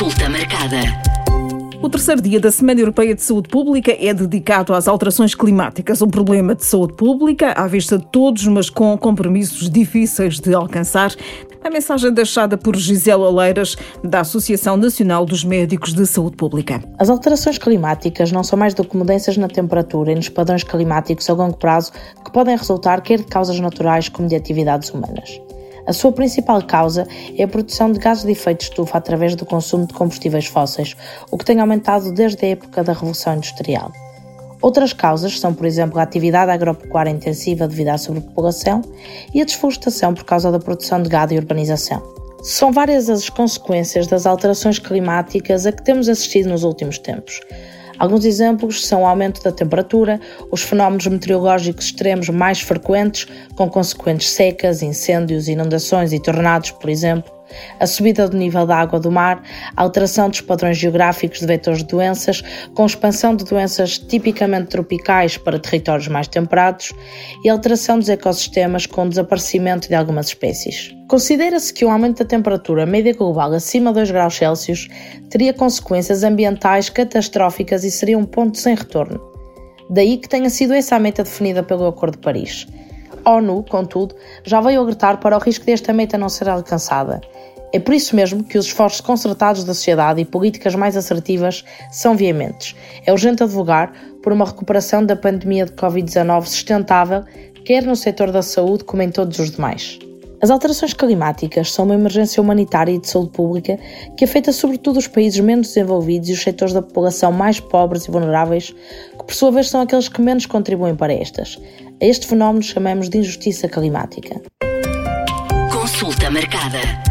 Consulta marcada. O terceiro dia da Semana Europeia de Saúde Pública é dedicado às alterações climáticas, um problema de saúde pública à vista de todos, mas com compromissos difíceis de alcançar. A mensagem deixada por Gisela Oleiras, da Associação Nacional dos Médicos de Saúde Pública. As alterações climáticas não são mais do que mudanças na temperatura e nos padrões climáticos a longo prazo que podem resultar quer de causas naturais como de atividades humanas. A sua principal causa é a produção de gases de efeito de estufa através do consumo de combustíveis fósseis, o que tem aumentado desde a época da Revolução Industrial. Outras causas são, por exemplo, a atividade agropecuária intensiva devido à sobrepopulação e a desflorestação por causa da produção de gado e urbanização. São várias as consequências das alterações climáticas a que temos assistido nos últimos tempos. Alguns exemplos são o aumento da temperatura, os fenómenos meteorológicos extremos mais frequentes, com consequentes secas, incêndios, inundações e tornados, por exemplo, a subida do nível da água do mar, a alteração dos padrões geográficos de vetores de doenças, com expansão de doenças tipicamente tropicais para territórios mais temperados e a alteração dos ecossistemas com o desaparecimento de algumas espécies. Considera-se que o aumento da temperatura média global acima de 2 graus Celsius teria consequências ambientais catastróficas e seria um ponto sem retorno. Daí que tenha sido essa a meta definida pelo Acordo de Paris. A ONU, contudo, já veio alertar para o risco desta meta não ser alcançada é por isso mesmo que os esforços concertados da sociedade e políticas mais assertivas são veementes. É urgente advogar por uma recuperação da pandemia de Covid-19 sustentável, quer no setor da saúde como em todos os demais. As alterações climáticas são uma emergência humanitária e de saúde pública que afeta sobretudo os países menos desenvolvidos e os setores da população mais pobres e vulneráveis, que por sua vez são aqueles que menos contribuem para estas. A este fenómeno chamamos de injustiça climática. Consulta marcada.